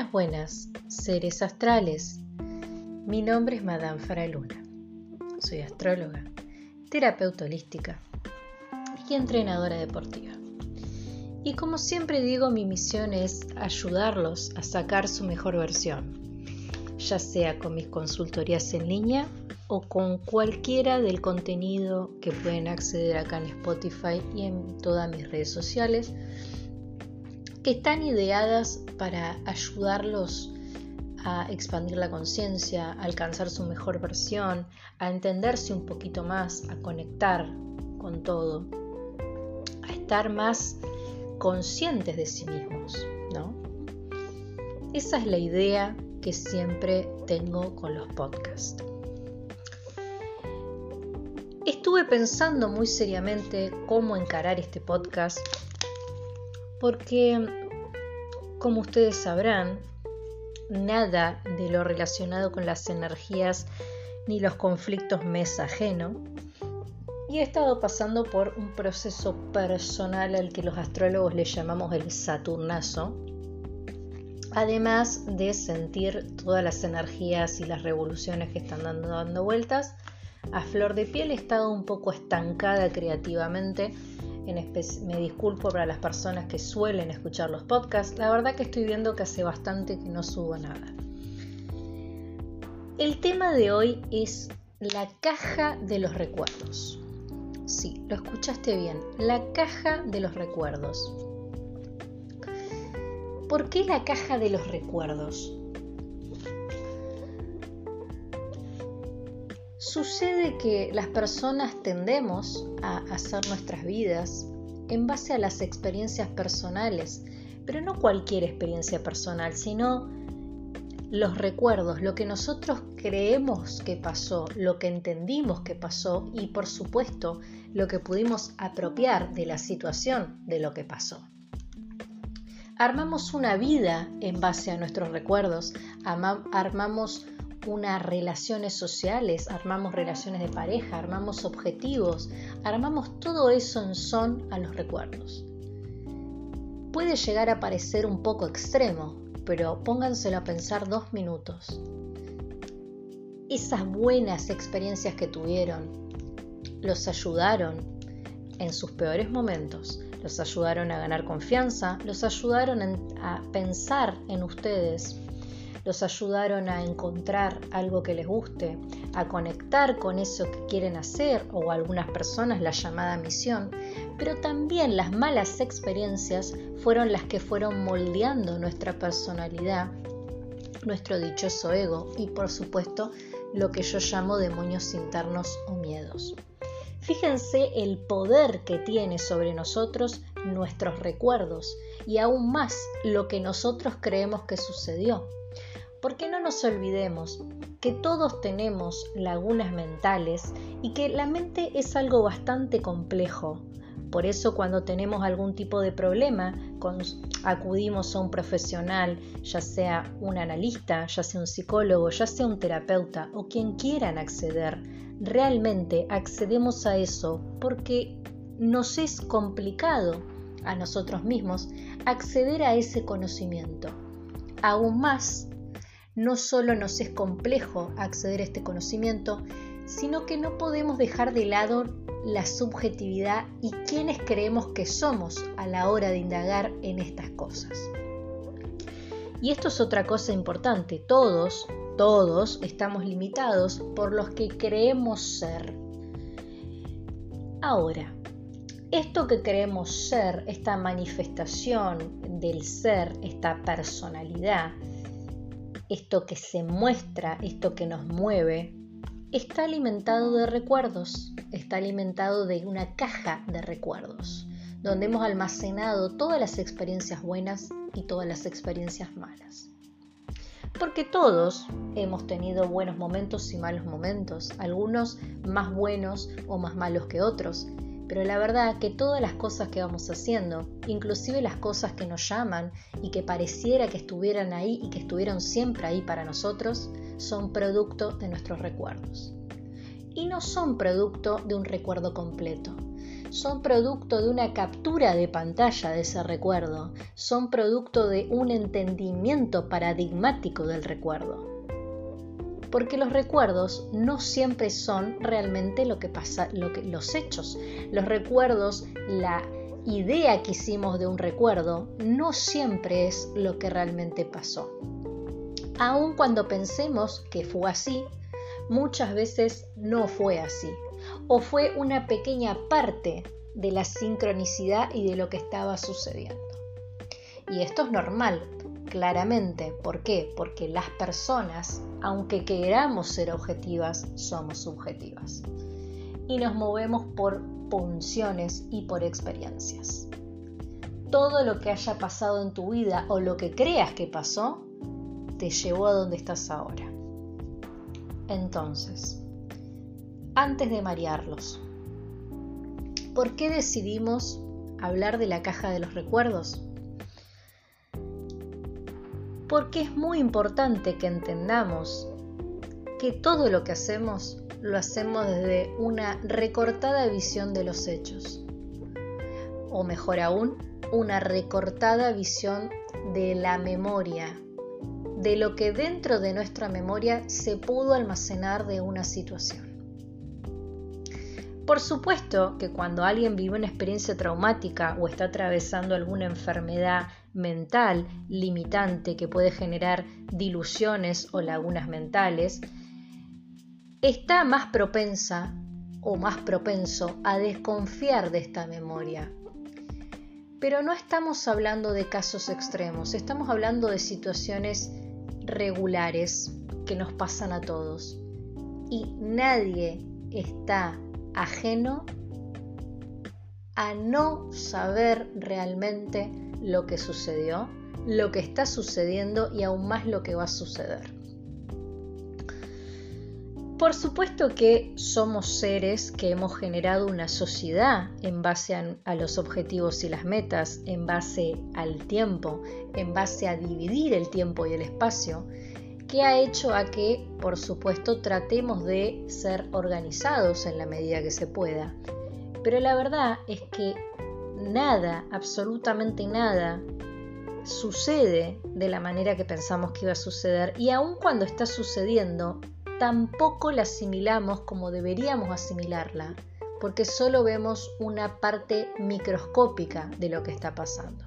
Buenas, buenas, seres astrales. Mi nombre es Madame Faraluna. Soy astróloga, terapeuta holística y entrenadora deportiva. Y como siempre digo, mi misión es ayudarlos a sacar su mejor versión, ya sea con mis consultorías en línea o con cualquiera del contenido que pueden acceder acá en Spotify y en todas mis redes sociales que están ideadas para ayudarlos a expandir la conciencia, a alcanzar su mejor versión, a entenderse un poquito más, a conectar con todo, a estar más conscientes de sí mismos, ¿no? Esa es la idea que siempre tengo con los podcasts. Estuve pensando muy seriamente cómo encarar este podcast porque, como ustedes sabrán, nada de lo relacionado con las energías ni los conflictos me es ajeno. Y he estado pasando por un proceso personal al que los astrólogos le llamamos el Saturnazo, además de sentir todas las energías y las revoluciones que están dando, dando vueltas. A flor de piel he estado un poco estancada creativamente me disculpo para las personas que suelen escuchar los podcasts. La verdad que estoy viendo que hace bastante que no subo nada. El tema de hoy es la caja de los recuerdos. Sí, lo escuchaste bien. La caja de los recuerdos. ¿Por qué la caja de los recuerdos? Sucede que las personas tendemos a hacer nuestras vidas en base a las experiencias personales, pero no cualquier experiencia personal, sino los recuerdos, lo que nosotros creemos que pasó, lo que entendimos que pasó y por supuesto lo que pudimos apropiar de la situación de lo que pasó. Armamos una vida en base a nuestros recuerdos, armamos unas relaciones sociales, armamos relaciones de pareja, armamos objetivos, armamos todo eso en son a los recuerdos. Puede llegar a parecer un poco extremo, pero pónganselo a pensar dos minutos. Esas buenas experiencias que tuvieron los ayudaron en sus peores momentos, los ayudaron a ganar confianza, los ayudaron a pensar en ustedes los ayudaron a encontrar algo que les guste, a conectar con eso que quieren hacer o algunas personas la llamada misión, pero también las malas experiencias fueron las que fueron moldeando nuestra personalidad, nuestro dichoso ego y por supuesto lo que yo llamo demonios internos o miedos. Fíjense el poder que tiene sobre nosotros nuestros recuerdos y aún más lo que nosotros creemos que sucedió. Porque no nos olvidemos que todos tenemos lagunas mentales y que la mente es algo bastante complejo. Por eso cuando tenemos algún tipo de problema, acudimos a un profesional, ya sea un analista, ya sea un psicólogo, ya sea un terapeuta o quien quieran acceder. Realmente accedemos a eso porque nos es complicado a nosotros mismos acceder a ese conocimiento. Aún más no solo nos es complejo acceder a este conocimiento, sino que no podemos dejar de lado la subjetividad y quiénes creemos que somos a la hora de indagar en estas cosas. Y esto es otra cosa importante, todos, todos estamos limitados por los que creemos ser. Ahora, esto que creemos ser, esta manifestación del ser, esta personalidad, esto que se muestra, esto que nos mueve, está alimentado de recuerdos, está alimentado de una caja de recuerdos, donde hemos almacenado todas las experiencias buenas y todas las experiencias malas. Porque todos hemos tenido buenos momentos y malos momentos, algunos más buenos o más malos que otros, pero la verdad que todas las cosas que vamos haciendo, inclusive las cosas que nos llaman y que pareciera que estuvieran ahí y que estuvieron siempre ahí para nosotros, son producto de nuestros recuerdos. Y no son producto de un recuerdo completo, son producto de una captura de pantalla de ese recuerdo, son producto de un entendimiento paradigmático del recuerdo. Porque los recuerdos no siempre son realmente lo que pasa, lo que, los hechos. Los recuerdos, la idea que hicimos de un recuerdo, no siempre es lo que realmente pasó. Aun cuando pensemos que fue así, muchas veces no fue así o fue una pequeña parte de la sincronicidad y de lo que estaba sucediendo. Y esto es normal, claramente. ¿Por qué? Porque las personas, aunque queramos ser objetivas, somos subjetivas. Y nos movemos por funciones y por experiencias. Todo lo que haya pasado en tu vida o lo que creas que pasó, te llevó a donde estás ahora. Entonces, antes de marearlos. ¿Por qué decidimos hablar de la caja de los recuerdos? Porque es muy importante que entendamos que todo lo que hacemos lo hacemos desde una recortada visión de los hechos. O mejor aún, una recortada visión de la memoria, de lo que dentro de nuestra memoria se pudo almacenar de una situación. Por supuesto que cuando alguien vive una experiencia traumática o está atravesando alguna enfermedad mental limitante que puede generar diluciones o lagunas mentales, está más propensa o más propenso a desconfiar de esta memoria. Pero no estamos hablando de casos extremos, estamos hablando de situaciones regulares que nos pasan a todos. Y nadie está ajeno a no saber realmente lo que sucedió, lo que está sucediendo y aún más lo que va a suceder. Por supuesto que somos seres que hemos generado una sociedad en base a, los objetivos y las metas, en base al tiempo, en base a dividir el tiempo y el espacio, que ha hecho a que, por supuesto, tratemos de ser organizados en la medida que se pueda. Pero la verdad es que nada, absolutamente nada, sucede de la manera que pensamos que iba a suceder y aun cuando está sucediendo, tampoco la asimilamos como deberíamos asimilarla, porque solo vemos una parte microscópica de lo que está pasando.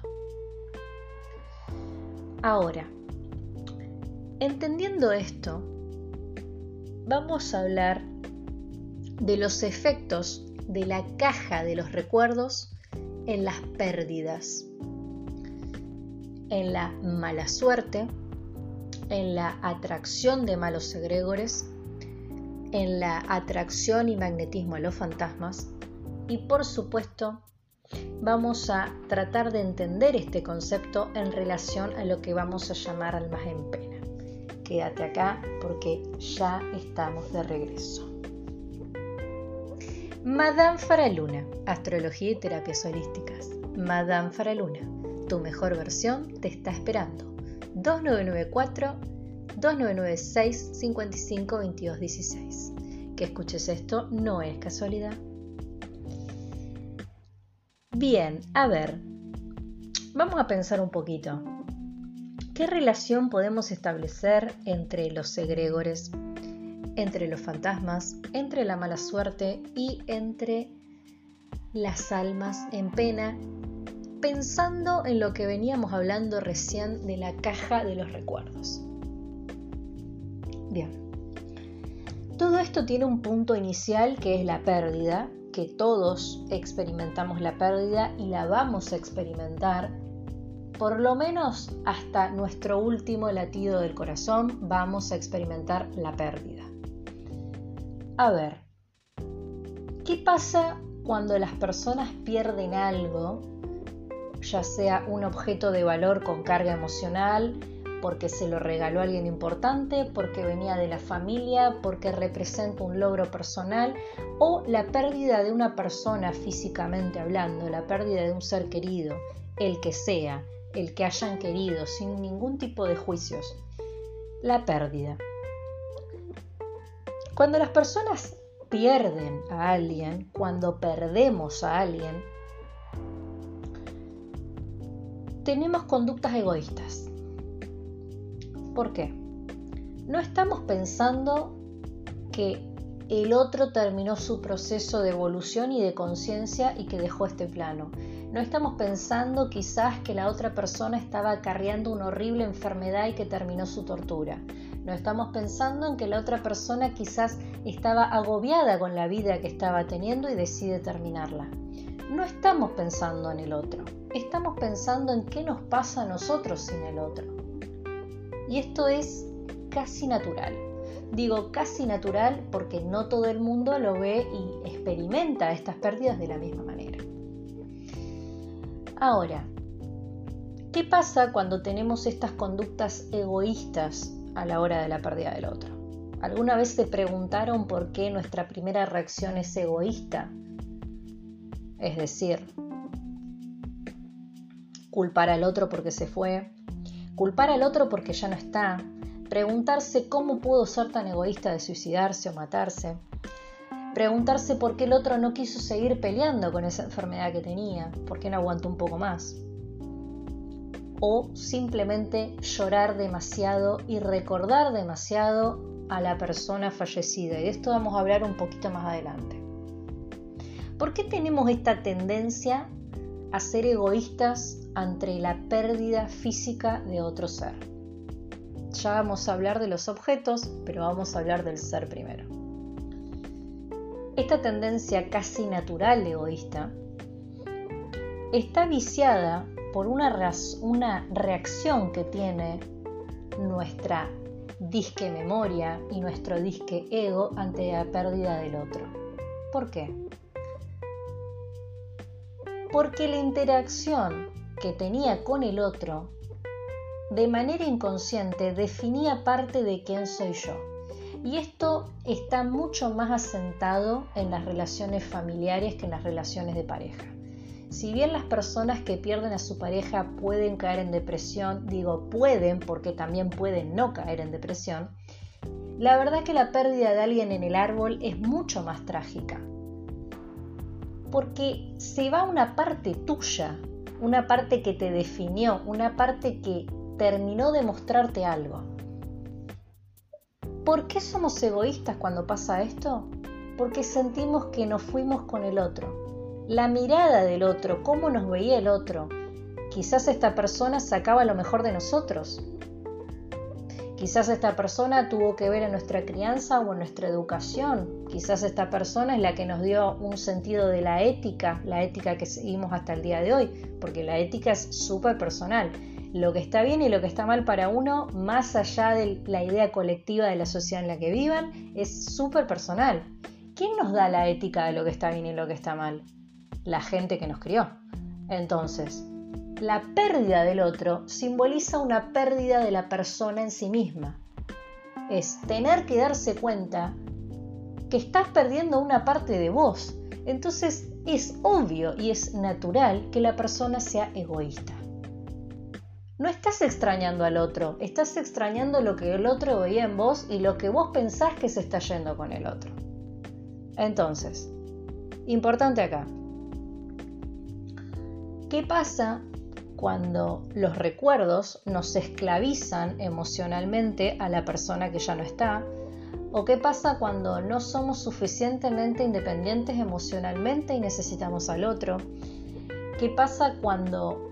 Ahora, Entendiendo esto, vamos a hablar de los efectos de la caja de los recuerdos en las pérdidas, en la mala suerte, en la atracción de malos egregores, en la atracción y magnetismo a los fantasmas y por supuesto vamos a tratar de entender este concepto en relación a lo que vamos a llamar almas en pena quédate acá porque ya estamos de regreso. Madame Faraluna, Astrología y Terapias Holísticas. Madame Faraluna, tu mejor versión te está esperando. 2994 2996 55 22 16. Que escuches esto no es casualidad. Bien, a ver, vamos a pensar un poquito. ¿Qué relación podemos establecer entre los egregores, entre los fantasmas, entre la mala suerte y entre las almas en pena, pensando en lo que veníamos hablando recién de la caja de los recuerdos? Bien, todo esto tiene un punto inicial que es la pérdida, que todos experimentamos la pérdida y la vamos a experimentar por lo menos hasta nuestro último latido del corazón vamos a experimentar la pérdida. A ver, ¿qué pasa cuando las personas pierden algo, ya sea un objeto de valor con carga emocional, porque se lo regaló alguien importante, porque venía de la familia, porque representa un logro personal, o la pérdida de una persona físicamente hablando, la pérdida de un ser querido, el que sea, el que hayan querido, sin ningún tipo de juicios. La pérdida. Cuando las personas pierden a alguien, cuando perdemos a alguien, tenemos conductas egoístas. ¿Por qué? No estamos pensando que el otro terminó su proceso de evolución y de conciencia y que dejó este plano. No estamos pensando quizás que la otra persona estaba acarreando una horrible enfermedad y que terminó su tortura. No estamos pensando en que la otra persona quizás estaba agobiada con la vida que estaba teniendo y decide terminarla. No estamos pensando en el otro, estamos pensando en qué nos pasa a nosotros sin el otro. Y esto es casi natural. Digo casi natural porque no todo el mundo lo ve y experimenta estas pérdidas de la misma manera. Ahora, ¿qué pasa cuando tenemos estas conductas egoístas a la hora de la pérdida del otro. ¿Alguna vez se preguntaron por qué nuestra primera reacción es egoísta? Es decir, culpar al otro porque se fue, culpar al otro porque ya no está, preguntarse cómo pudo ser tan egoísta de suicidarse o matarse, preguntarse por qué el otro no quiso seguir peleando con esa enfermedad que tenía, por qué no aguantó un poco más o simplemente llorar demasiado y recordar demasiado a la persona fallecida. Y de esto vamos a hablar un poquito más adelante. ¿Por qué tenemos esta tendencia a ser egoístas ante la pérdida física de otro ser? Ya vamos a hablar de los objetos, pero vamos a hablar del ser primero. Esta tendencia casi natural egoísta está viciada por una, una reacción que tiene nuestra disque memoria y nuestro disque ego ante la pérdida del otro. ¿Por qué? Porque la interacción que tenía con el otro de manera inconsciente definía parte de quién soy yo. Y esto está mucho más asentado en las relaciones familiares que en las relaciones de pareja. Si bien las personas que pierden a su pareja pueden caer en depresión, digo pueden porque también pueden no caer en depresión, la verdad que la pérdida de alguien en el árbol es mucho más trágica. Porque se va una parte tuya, una parte que te definió, una parte que terminó de mostrarte algo. ¿Por qué somos egoístas cuando pasa esto? Porque sentimos que nos fuimos con el otro, la mirada del otro, cómo nos veía el otro. Quizás esta persona sacaba lo mejor de nosotros. Quizás esta persona tuvo que ver en nuestra crianza o en nuestra educación. Quizás esta persona es la que nos dio un sentido de la ética, la ética que seguimos hasta el día de hoy, porque la ética es súper personal. Lo que está bien y lo que está mal para uno, más allá de la idea colectiva de la sociedad en la que vivan, es súper personal. ¿Quién nos da la ética de lo que está bien y lo que está mal? La gente que nos crió. Entonces, la pérdida del otro simboliza una pérdida de la persona en sí misma. Es tener que darse cuenta que estás perdiendo una parte de vos. Entonces es obvio y es natural que la persona sea egoísta. No estás extrañando al otro, estás extrañando lo que el otro veía en vos y lo que vos pensás que se está yendo con el otro. Entonces, importante acá, ¿Qué pasa cuando los recuerdos nos esclavizan emocionalmente a la persona que ya no está? ¿O qué pasa cuando no somos suficientemente independientes emocionalmente y necesitamos al otro? ¿Qué pasa cuando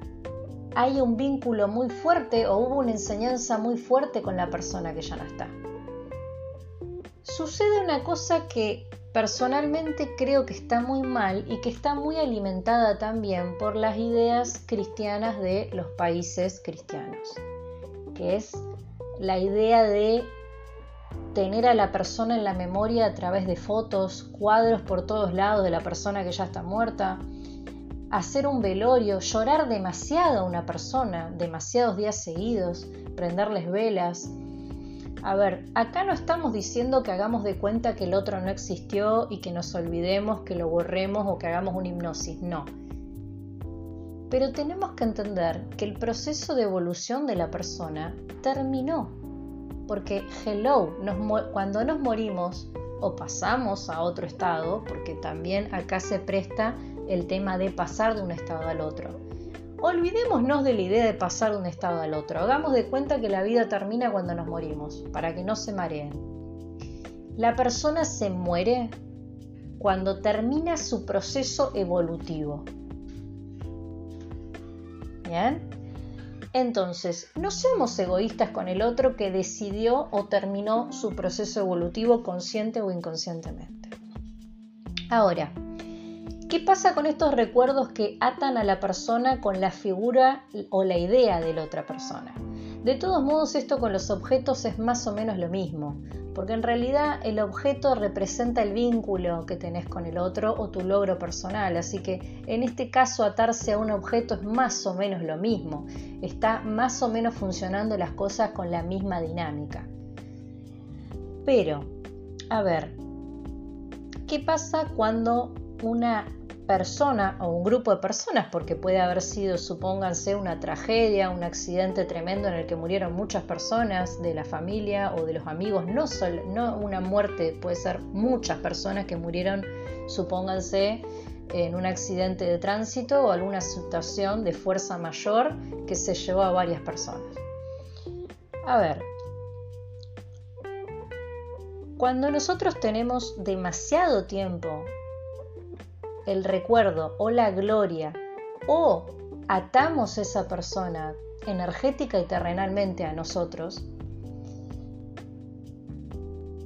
hay un vínculo muy fuerte o hubo una enseñanza muy fuerte con la persona que ya no está? Sucede una cosa que Personalmente creo que está muy mal y que está muy alimentada también por las ideas cristianas de los países cristianos, que es la idea de tener a la persona en la memoria a través de fotos, cuadros por todos lados de la persona que ya está muerta, hacer un velorio, llorar demasiado a una persona, demasiados días seguidos, prenderles velas, a ver, acá no estamos diciendo que hagamos de cuenta que el otro no existió y que nos olvidemos, que lo borremos o que hagamos una hipnosis, no. Pero tenemos que entender que el proceso de evolución de la persona terminó. Porque, hello, cuando nos morimos, o pasamos a otro estado, porque también acá se presta el tema de pasar de un estado al otro. Olvidémonos de la idea de pasar de un estado al otro. Hagamos de cuenta que la vida termina cuando nos morimos, para que no se mareen. La persona se muere cuando termina su proceso evolutivo. ¿Bien? Entonces, no seamos egoístas con el otro que decidió o terminó su proceso evolutivo consciente o inconscientemente. Ahora, ¿qué pasa con estos recuerdos que atan a la persona con la figura o la idea de la otra persona? De todos modos, esto con los objetos es más o menos lo mismo porque en realidad el objeto representa el vínculo que tenés con el otro o tu logro personal, así que en este caso atarse a un objeto es más o menos lo mismo, está más o menos funcionando las cosas con la misma dinámica. Pero, a ver, ¿qué pasa cuando una persona o un grupo de personas, porque puede haber sido, supónganse, una tragedia, un accidente tremendo en el que murieron muchas personas de la familia o de los amigos, no, no una muerte, puede ser muchas personas que murieron, supónganse, en un accidente de tránsito o alguna situación de fuerza mayor que se llevó a varias personas. A ver, cuando nosotros tenemos demasiado tiempo el recuerdo o la gloria o atamos esa persona energética y terrenalmente a nosotros,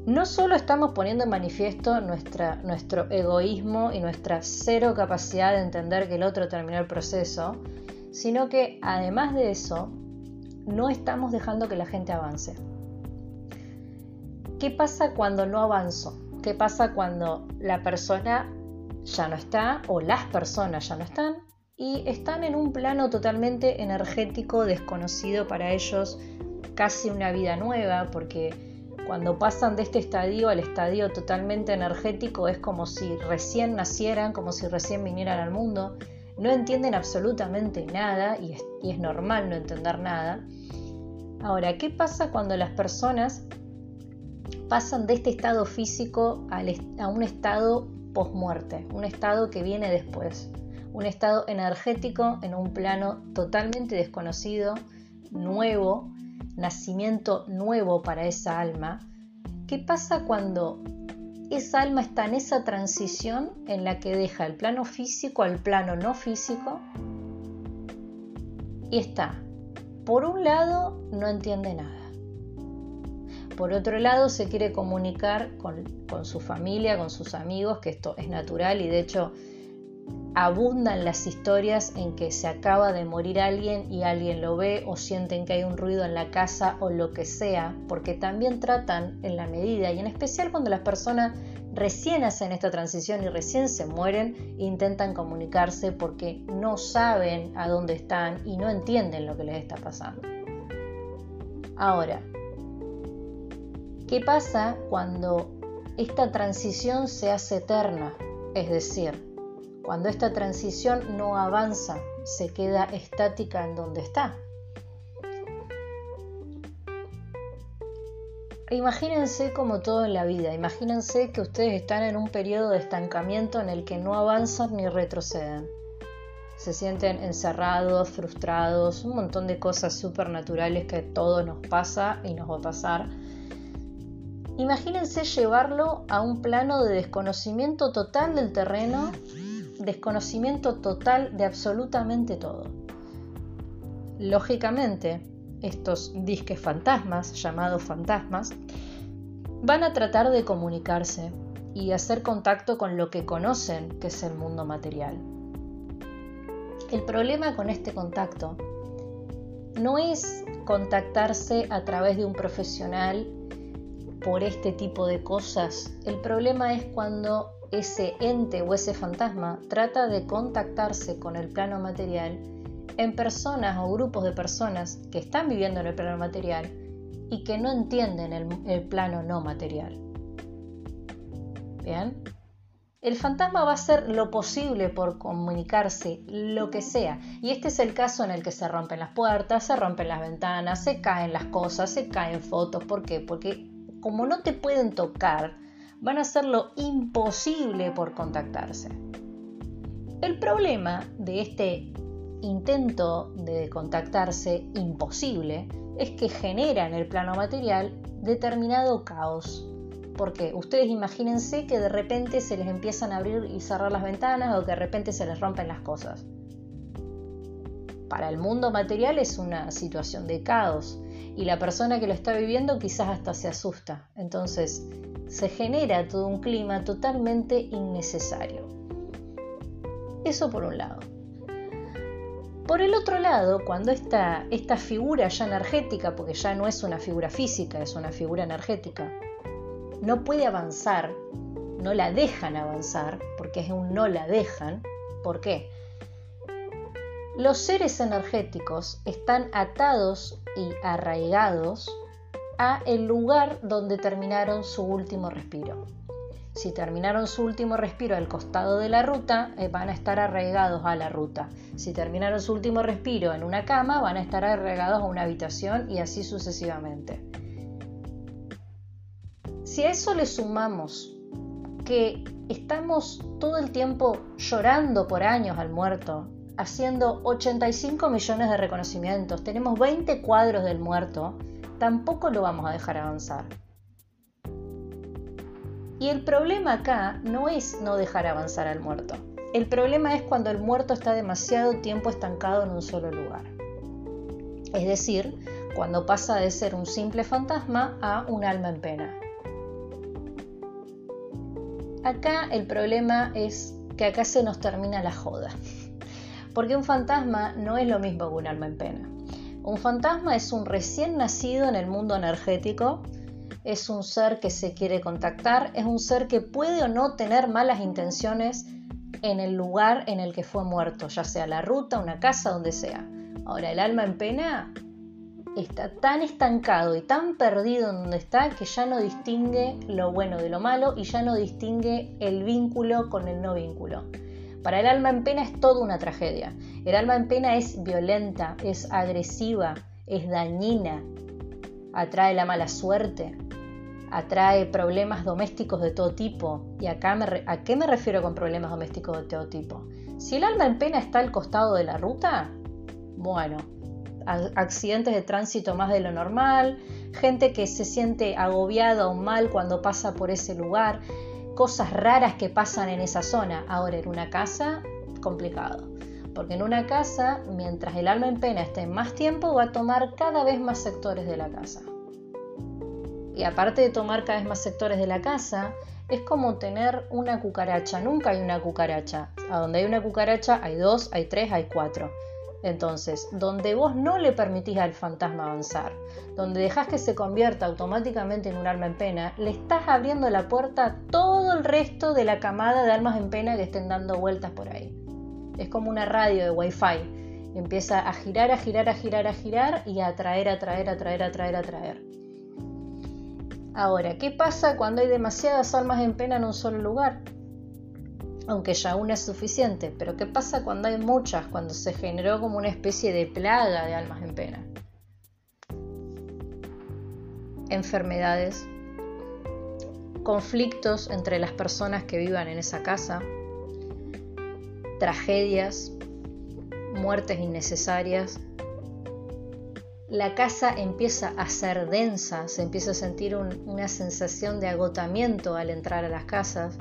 no solo estamos poniendo en manifiesto nuestra, nuestro egoísmo y nuestra cero capacidad de entender que el otro terminó el proceso, sino que además de eso, no estamos dejando que la gente avance. ¿Qué pasa cuando no avanzo? ¿Qué pasa cuando la persona ya no está o las personas ya no están y están en un plano totalmente energético desconocido para ellos, casi una vida nueva, porque cuando pasan de este estadio al estadio totalmente energético es como si recién nacieran, como si recién vinieran al mundo, no entienden absolutamente nada y es, normal no entender nada. Ahora, ¿qué pasa cuando las personas pasan de este estado físico a un estado post-muerte, un estado que viene después, un estado energético en un plano totalmente desconocido, nuevo, nacimiento nuevo para esa alma. ¿Qué pasa cuando esa alma está en esa transición en la que deja el plano físico al plano no físico? Y está, por un lado, no entiende nada por otro lado, se quiere comunicar con, su familia, con sus amigos, que esto es natural y de hecho abundan las historias en que se acaba de morir alguien y alguien lo ve o sienten que hay un ruido en la casa o lo que sea, porque también tratan en la medida y en especial cuando las personas recién hacen esta transición y recién se mueren, intentan comunicarse porque no saben a dónde están y no entienden lo que les está pasando. Ahora, ¿Qué pasa cuando esta transición se hace eterna? Es decir, cuando esta transición no avanza, se queda estática en donde está. Imagínense como todo en la vida, imagínense que ustedes están en un periodo de estancamiento en el que no avanzan ni retroceden. Se sienten encerrados, frustrados, un montón de cosas supernaturales que a todos nos pasa y nos va a pasar Imagínense llevarlo a un plano de desconocimiento total del terreno, desconocimiento total de absolutamente todo. Lógicamente, estos disques fantasmas, llamados fantasmas, van a tratar de comunicarse y hacer contacto con lo que conocen que es el mundo material. El problema con este contacto no es contactarse a través de un profesional por este tipo de cosas. El problema es cuando ese ente o ese fantasma trata de contactarse con el plano material en personas o grupos de personas que están viviendo en el plano material y que no entienden el, plano no material. ¿Bien? El fantasma va a hacer lo posible por comunicarse, lo que sea. Y este es el caso en el que se rompen las puertas, se rompen las ventanas, se caen las cosas, se caen fotos. ¿Por qué? Porque como no te pueden tocar, van a hacer lo imposible por contactarse. El problema de este intento de contactarse imposible es que genera en el plano material determinado caos. Porque ustedes imagínense que de repente se les empiezan a abrir y cerrar las ventanas o que de repente se les rompen las cosas. Para el mundo material es una situación de caos y la persona que lo está viviendo quizás hasta se asusta. Entonces se genera todo un clima totalmente innecesario. Eso por un lado. Por el otro lado, cuando esta, esta figura ya energética, porque ya no es una figura física, es una figura energética, no puede avanzar, no la dejan avanzar, porque es un no la dejan, ¿por qué? Los seres energéticos están atados y arraigados a el lugar donde terminaron su último respiro. Si terminaron su último respiro al costado de la ruta, eh, van a estar arraigados a la ruta. Si terminaron su último respiro en una cama, van a estar arraigados a una habitación y así sucesivamente. Si a eso le sumamos que estamos todo el tiempo llorando por años al muerto, haciendo 85 millones de reconocimientos, tenemos 20 cuadros del muerto, tampoco lo vamos a dejar avanzar. Y el problema acá no es no dejar avanzar al muerto. El problema es cuando el muerto está demasiado tiempo estancado en un solo lugar. Es decir, cuando pasa de ser un simple fantasma a un alma en pena. Acá el problema es que acá se nos termina la joda. Porque un fantasma no es lo mismo que un alma en pena. Un fantasma es un recién nacido en el mundo energético es un ser que se quiere contactar, es un ser que puede o no tener malas intenciones en el lugar en el que fue muerto, ya sea la ruta, una casa, donde sea. Ahora, el alma en pena está tan estancado y tan perdido en donde está que ya no distingue lo bueno de lo malo y ya no distingue el vínculo con el no vínculo. Para el alma en pena es toda una tragedia. El alma en pena es violenta, es agresiva, es dañina, atrae la mala suerte, atrae problemas domésticos de todo tipo. ¿Y acá a qué me refiero con problemas domésticos de todo tipo? Si el alma en pena está al costado de la ruta, bueno, accidentes de tránsito más de lo normal, gente que se siente agobiada o mal cuando pasa por ese lugar, cosas raras que pasan en esa zona. Ahora, en una casa, complicado. Porque en una casa, mientras el alma en pena esté más tiempo, va a tomar cada vez más sectores de la casa. Y aparte de tomar cada vez más sectores de la casa, es como tener una cucaracha. Nunca hay una cucaracha. A donde hay una cucaracha hay dos, hay tres, hay cuatro. Entonces, donde vos no le permitís al fantasma avanzar, donde dejás que se convierta automáticamente en un alma en pena, le estás abriendo la puerta a todo el resto de la camada de almas en pena que estén dando vueltas por ahí. Es como una radio de wifi. Empieza a girar, a girar, a girar, a girar y a atraer, a atraer, a atraer, a atraer, a atraer. Ahora, ¿qué pasa cuando hay demasiadas almas en pena en un solo lugar? Aunque ya una es suficiente, pero ¿qué pasa cuando hay muchas, cuando se generó como una especie de plaga de almas en pena? Enfermedades, conflictos entre las personas que vivan en esa casa, tragedias, muertes innecesarias, la casa empieza a ser densa, se empieza a sentir una sensación de agotamiento al entrar a las casas.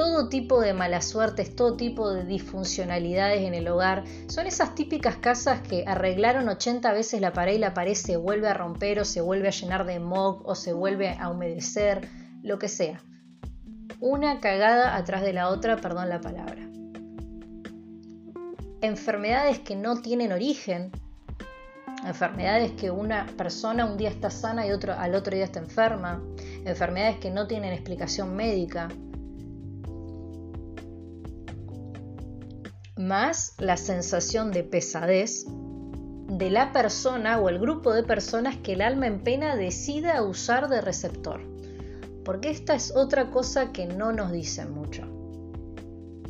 Todo tipo de malas suertes, todo tipo de disfuncionalidades en el hogar, son esas típicas casas que arreglaron 80 veces la pared y la pared se vuelve a romper o se vuelve a llenar de mog o se vuelve a humedecer, lo que sea. Una cagada atrás de la otra, perdón la palabra. Enfermedades que no tienen origen, enfermedades que una persona un día está sana y otro, al otro día está enferma, enfermedades que no tienen explicación médica, más la sensación de pesadez de la persona o el grupo de personas que el alma en pena decida usar de receptor. Porque esta es otra cosa que no nos dicen mucho.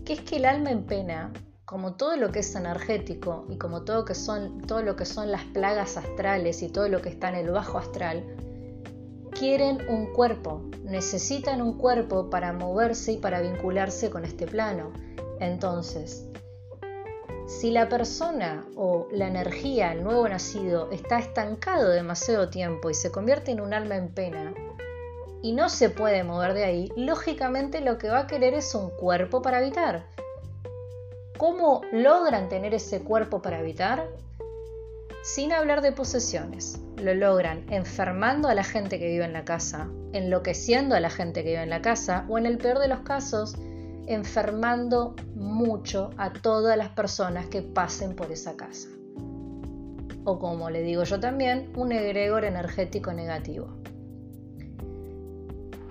Que es que el alma en pena como todo lo que es energético y como todo, que son, todo lo que son las plagas astrales y todo lo que está en el bajo astral, quieren un cuerpo, necesitan un cuerpo para moverse y para vincularse con este plano. Entonces, si la persona o la energía, el nuevo nacido, está estancado demasiado tiempo y se convierte en un alma en pena y no se puede mover de ahí, lógicamente lo que va a querer es un cuerpo para habitar. ¿Cómo logran tener ese cuerpo para habitar? Sin hablar de posesiones. Lo logran enfermando a la gente que vive en la casa, enloqueciendo a la gente que vive en la casa o en el peor de los casos, enfermando mucho a todas las personas que pasen por esa casa. O como le digo yo también, un egregor energético negativo.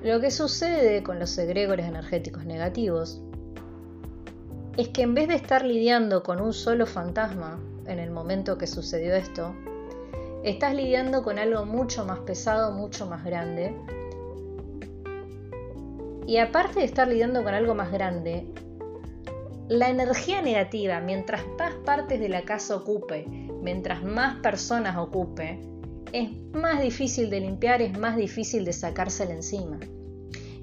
Lo que sucede con los egregores energéticos negativos es que en vez de estar lidiando con un solo fantasma en el momento que sucedió esto, estás lidiando con algo mucho más pesado, mucho más grande, y aparte de estar lidiando con algo más grande, la energía negativa, mientras más partes de la casa ocupe, mientras más personas ocupe, es más difícil de limpiar, es más difícil de sacársela encima.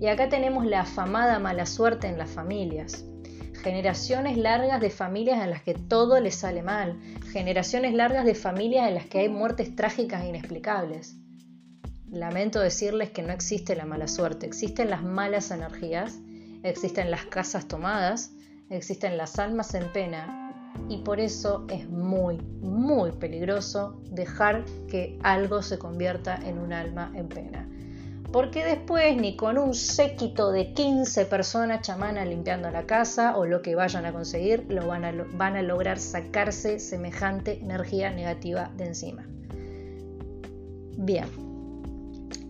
Y acá tenemos la afamada mala suerte en las familias. Generaciones largas de familias en las que todo les sale mal. Generaciones largas de familias en las que hay muertes trágicas e inexplicables. Lamento decirles que no existe la mala suerte, existen las malas energías, existen las casas tomadas, existen las almas en pena y por eso es muy, muy peligroso dejar que algo se convierta en un alma en pena. Porque después ni con un séquito de 15 personas chamanas limpiando la casa o lo que vayan a conseguir, lo van a, van a lograr sacarse semejante energía negativa de encima. Bien,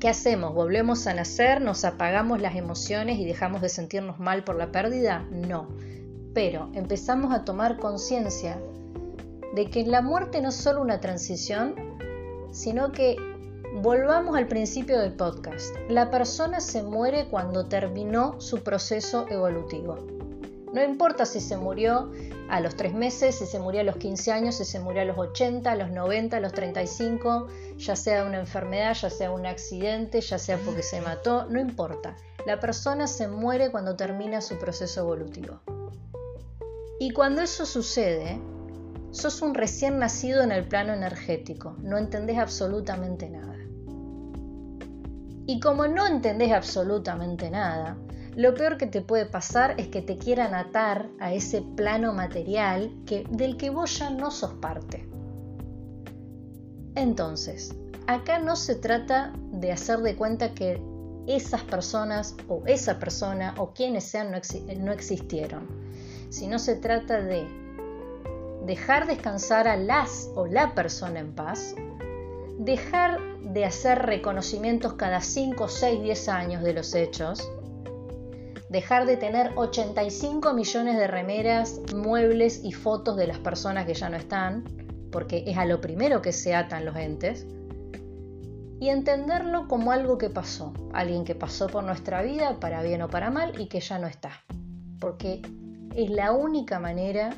¿Qué hacemos? ¿Volvemos a nacer? ¿Nos apagamos las emociones y dejamos de sentirnos mal por la pérdida? No. Pero empezamos a tomar conciencia de que la muerte no es solo una transición, sino que volvamos al principio del podcast. La persona se muere cuando terminó su proceso evolutivo. No importa si se murió a los 3 meses, si se murió a los 15 años, si se murió a los 80, a los 90, a los 35, ya sea una enfermedad, ya sea un accidente, ya sea porque se mató, no importa. La persona se muere cuando termina su proceso evolutivo. Y cuando eso sucede, sos un recién nacido en el plano energético, no entendés absolutamente nada. Y como no entendés absolutamente nada, lo peor que te puede pasar es que te quieran atar a ese plano material que, del que vos ya no sos parte. Entonces, acá no se trata de hacer de cuenta que esas personas o esa persona o quienes sean no, no existieron, sino se trata de dejar descansar a las o la persona en paz, dejar de hacer reconocimientos cada 5, 6, 10 años de los hechos, dejar de tener 85 millones de remeras, muebles y fotos de las personas que ya no están, porque es a lo primero que se atan los entes, y entenderlo como algo que pasó, alguien que pasó por nuestra vida, para bien o para mal, y que ya no está, porque es la única manera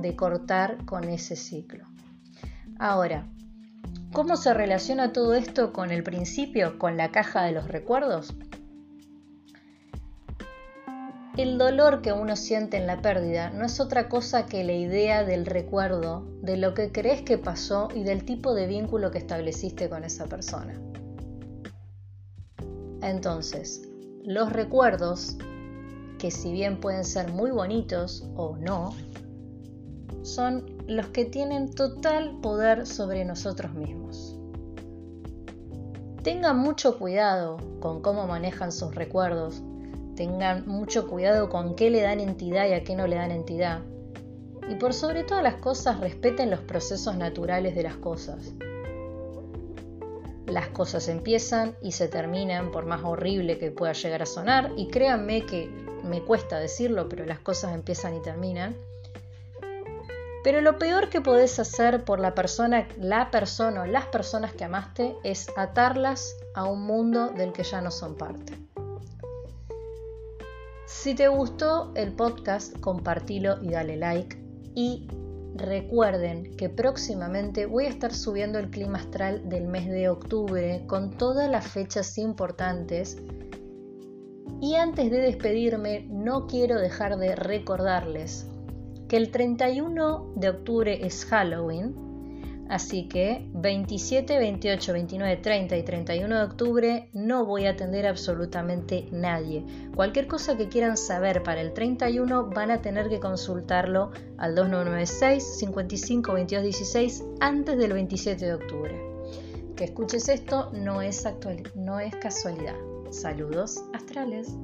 de cortar con ese ciclo. Ahora, ¿cómo se relaciona todo esto con el principio, con la caja de los recuerdos? El dolor que uno siente en la pérdida no es otra cosa que la idea del recuerdo, de lo que crees que pasó y del tipo de vínculo que estableciste con esa persona. Entonces, los recuerdos, que si bien pueden ser muy bonitos o no, son los que tienen total poder sobre nosotros mismos. Tengan mucho cuidado con cómo manejan sus recuerdos, tengan mucho cuidado con qué le dan entidad y a qué no le dan entidad. Y por sobre todas las cosas respeten los procesos naturales de las cosas. Las cosas empiezan y se terminan por más horrible que pueda llegar a sonar y créanme que me cuesta decirlo, pero las cosas empiezan y terminan. Pero lo peor que podés hacer por la persona, la persona o las personas que amaste es atarlas a un mundo del que ya no son parte. Si te gustó el podcast, compartilo y dale like. Y Recuerden que próximamente voy a estar subiendo el clima astral del mes de octubre con todas las fechas importantes. Y antes de despedirme, no quiero dejar de recordarles que el 31 de octubre es Halloween Así que 27, 28, 29, 30 y 31 de octubre no voy a atender absolutamente nadie. Cualquier cosa que quieran saber para el 31 van a tener que consultarlo al 2996 55 22 16 antes del 27 de octubre. Que escuches esto no es, no es casualidad. Saludos astrales.